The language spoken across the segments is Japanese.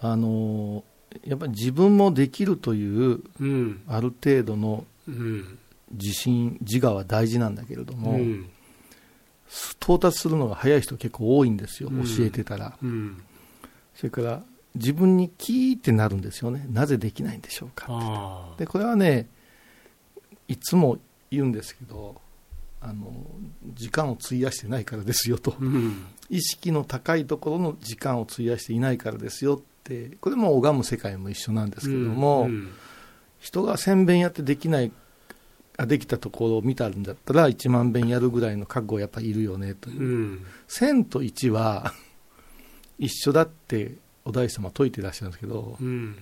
あのやっぱり自分もできるといううん。ある程度のうん。自信自我は大事なんだけれども、うん。到達するのが早い人結構多いんですよ、うん。教えてたら。うん。それから自分にキーってなるんですよね。なぜできないんでしょうか。ああ。でこれはねいつも言うんですけどあの時間を費やしてないからですよと。うん。意識の高いところの時間を費やしていないからですよってこれも拝む世界も一緒なんですけども、うん人が1000遍やってできないあできたところを見たんだったら1万遍やるぐらいの覚悟やっぱいるよねという。う、ん。1000と1は 一緒だってお大師様は説いてらっしゃるんですけどうん。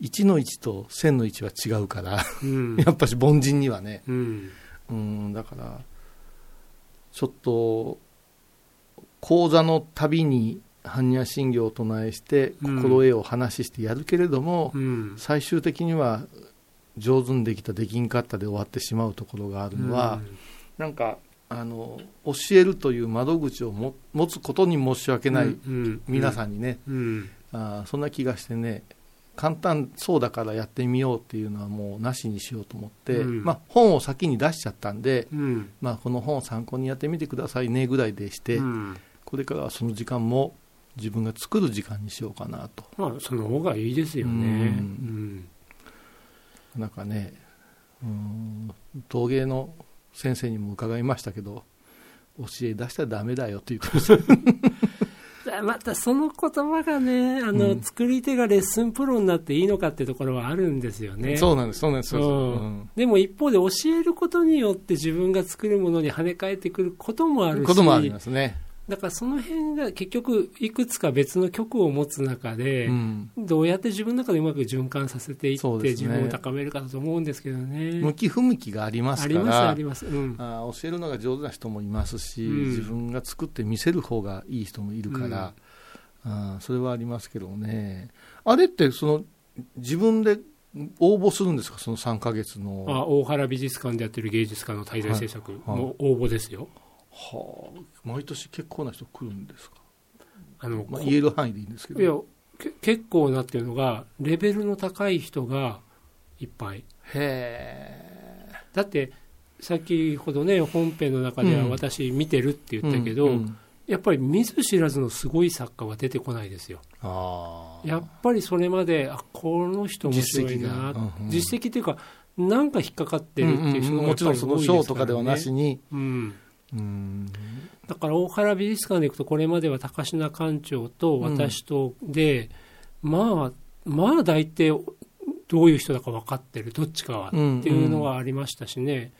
1の1と1000の1は違うからうん。やっぱし凡人にはね。うん。うんだからちょっと講座のたびに般若心経を唱えしてうん。心得を話してやるけれども、うん。最終的には上手にできたできんかったで終わってしまうところがあるのは、なんかあの教えるという窓口をも持つことに申し訳ない、皆さんんにね、うん。あーそんな気がしてね簡単そうだからやってみようっていうのはもうなしにしようと思って、うん。まあ、本を先に出しちゃったんで、うん。まあ、この本を参考にやってみてくださいねぐらいでして、うん。これからはその時間も自分が作る時間にしようかなと。まあその方がいいですよね。ううん。なんかねうん陶芸の先生にも伺いましたけど教え出したらダメだよっていうことです。またその言葉がねあの、うん。作り手がレッスンプロになっていいのかってところはあるんですよね。そうなんですそうなんですでも一方で教えることによって自分が作るものに跳ね返ってくることもあるしこともありますね、だからその辺が結局いくつか別の曲を持つ中で、うん、どうやって自分の中でうまく循環させていって、自分を高めるかだと思うんですけどね。向き不向きがありますありますからあります。うん。あー教えるのが上手な人もいますし、うん。自分が作って見せる方がいい人もいるから、あーそれはありますけどね。あれってその自分で応募するんですか？その3ヶ月の。あ大原美術館でやってる芸術家の滞在制作はい。の応募ですよ。はあ。毎年結構な人来るんですか、あのまあ、言える範囲でいいんですけど。いやけ結構なっていうのがレベルの高い人がいっぱい。へだって先ほどね本編の中ではうん。私見てるってえ言ったけど、うんうん。やっぱり見ず知らずのすごい作家は出てこないですよ。あー。やっぱりそれまであこの人面白いな。実績が。うんうん。実績っていうかなんか引っかかってるっていう人うんうん。もちろんその賞とかではなしに、うんうんだから大原美術館で行くとこれまでは高階館長と私とで、まあまあ大体どういう人だか分かってるどっちかはってうんいうのはありましたしね、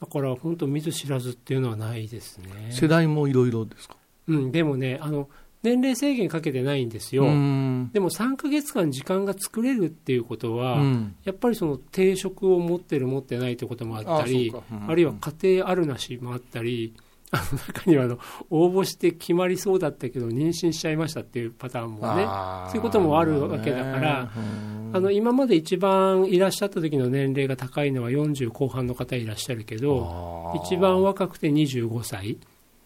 だから本当見ず知らずっていうのはないですね、世代もいろいろですか？うん、でもねあの年齢制限かけてないんですよ、うん。でも3ヶ月間時間が作れるっていうことは、うん。やっぱりその定職を持ってる持ってないってこともあったりあそうん。あるいは家庭あるなしもあったり あの中にはあの応募して決まりそうだったけど妊娠しちゃいましたっていうパターンもねそういうこともあるわけだからうんあの今まで一番いらっしゃった時の年齢が高いのは40後半の方いらっしゃるけど一番若くて25歳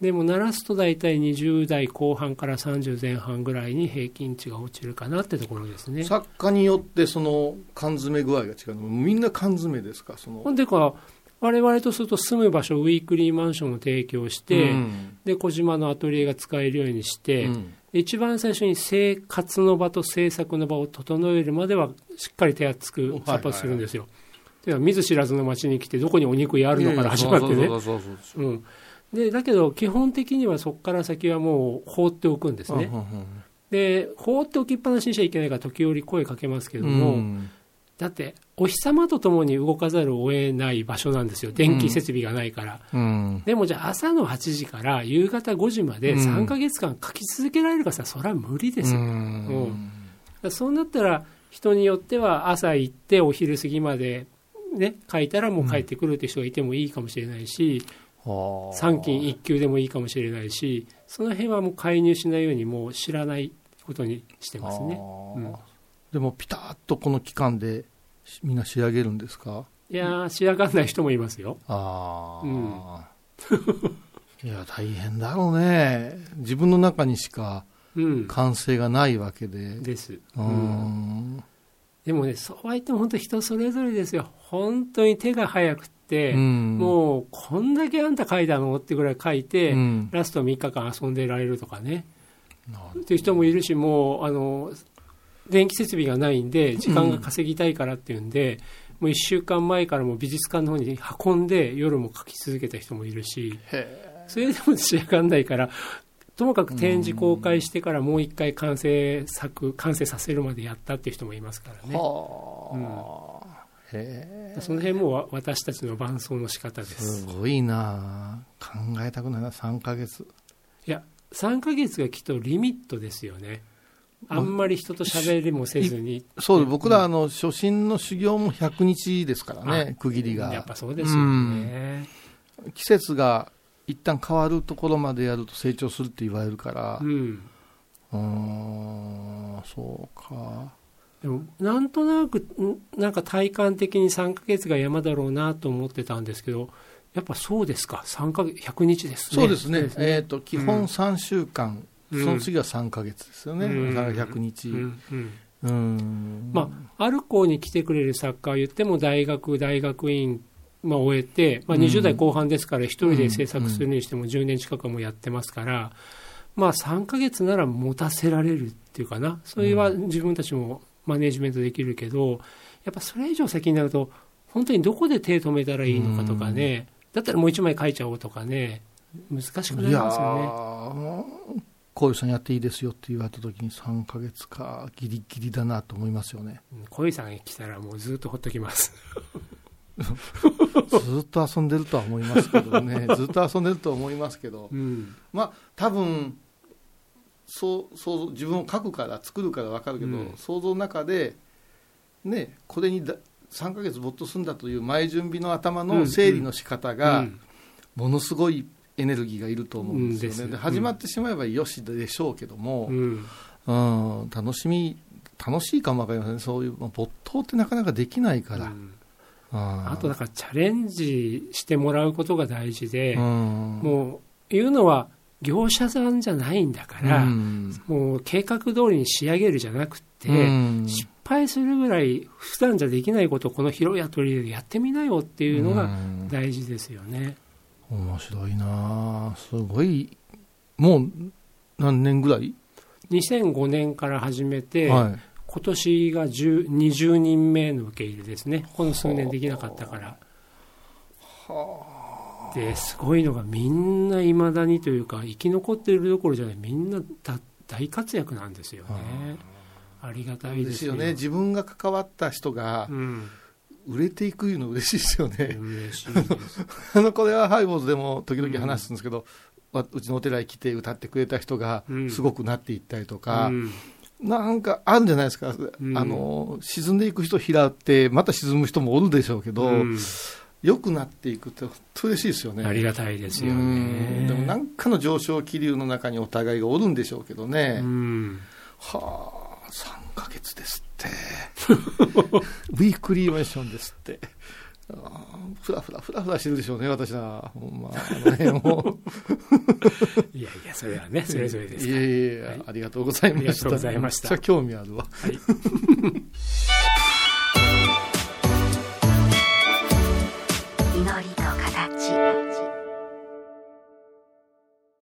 でも鳴らすと大体20代後半から30前半ぐらいに平均値が落ちるかなってところですね。作家によってその缶詰具合が違うのみんな缶詰ですか？そのほんでか我々とすると住む場所ウィークリーマンションを提供して、うんで小島のアトリエが使えるようにして、うん一番最初に生活の場と制作の場を整えるまではしっかり手厚くサポートするんですよ。では見ず知らずの町に来てどこにお肉屋あるのから始まってね。でだけど基本的にはそこから先はもう放っておくんですね。うんで放っておきっぱなしにしちゃいけないから時折声かけますけどうんも、うん。だってお日様と共に動かざるを得ない場所なんですよ。電気設備がないから。うん。でもじゃあ朝の8時から夕方5時までうん。3ヶ月間書き続けられるかさ、それは無理ですよ。うん。そうなったら人によっては朝行ってお昼過ぎまでね、書いたらもう帰ってくるって人がいてもいいかもしれないし、はあ三金一級でもいいかもしれないし、その辺はもう介入しないようにもう知らないことにしてますね。うんでもピタッとこの期間でしみんな仕上げるんですか？いやー、仕上がんない人もいますよ。ああ、うん いや大変だろうね自分の中にしか完成がないわけで。です。うんでもね、そうは言っても本当人それぞれですよ。本当に手が早くうんもうこんだけあんた書いたのってぐらい書いて、うんラスト3日間遊んでられるとかね。っていう人もいるし、もう、あの、電気設備がないんで、時間が稼ぎたいからっていうんで、もう1週間前からもう美術館の方に運んで夜も書き続けた人もいるし、へそれでも仕上がんないから、ともかく展示公開してからもう一回完成作、完成させるまでやったっていう人もいますからえ。ね。はあ。へえ。その辺もわ私たちの伴奏の仕方ですす。ごいな考えたくないな、3ヶ月。いや、3ヶ月がきっとリミットですよね。あんまり人と喋りもせずに。そうで、僕ら、あの、初心の修行も100日ですからね、区切りが。やっぱそうですよね。季節が一旦変わるところまでやると成長するって言われるからう、ん。うーん、そうか。でもなんとなくんなんか体感的に3ヶ月が山だろうなと思ってたんですけどやっぱそうですか。3ヶ月100日ですね。そうですね。えっ、と、基本3週間、うん。その次は3ヶ月ですよね。うん。だから100日。ううん。うん。ん。まあある校に来てくれる作家は言っても大学大学院まあ、終えて、まあ、うん20代後半ですから一人で制作するにしても10年近くもやってますから、まあ、3ヶ月なら持たせられるっていうかな。それは自分たちもマネジメントできるけどやっぱそれ以上先になると本当にどこで手止めたらいいのかとかね、だったらもう一枚書いちゃおうとかね。難しくなりますよね。こういうさんやっていいですよって言われた時に3ヶ月かギリギリだなと思いますよね。うん小井さんが来たらもうずっとほっときます。ずっと遊んでるとは思いますけどね。ずっと遊んでるとは思いますけど。うん。まあ多分そう想像自分を書くから作るから分かるけど、うん。想像の中でねこれにだ3ヶ月没頭するんだという前準備の頭の整理の仕方が、うん。ものすごいエネルギーがいると思うんですよね、うんで始まってしまえばよしでしょうけども、うん。うん。楽しみ楽しいかもわかりませんね。そういう、まあ、没頭ってなかなかできないから、うん。ああとだからチャレンジしてもらうことが大事で、うん。もう言うのは業者さんじゃないんだから、うん。もう計画通りに仕上げるじゃなくて、うん。失敗するぐらい普段じゃできないことをこの広いアトリエでやってみなよっていうのがうん。大事ですよね。面白いな。あすごい。もう何年ぐらい、2005年から始めて、はい。今年が10 20人目の受け入れですね。この数年できなかったから。ですごいのがみんないまだにというか生き残っているどころじゃないみんなだ大活躍なんですよね。あ。りがたいでですすよよね。自分が関わった人がうん、売れていくの嬉しいですよね、嬉しいです。あのこれはハイボーズでも時々話すんですけど、わうちのお寺に来て歌ってくれた人がうん。すごくなっていったりとか、うん。なんかあるんじゃないですか、ん。あの沈んでいく人拾って、また沈む人もおるでしょうけど、うん良くなっていくって、本当嬉しいですよね。ありがたいですようんね。でもなんかの上昇気流の中にお互いがおるんでしょうけどね、うんはあ、3ヶ月ですって、ウィークリーマンションですって、あーふらふらふらふらしてるでしょうね、私は、ほんまあの辺も いやいや、それはね、それぞれですい。やいやはいありがとうございました。ありがとうございました興味あるわ。はい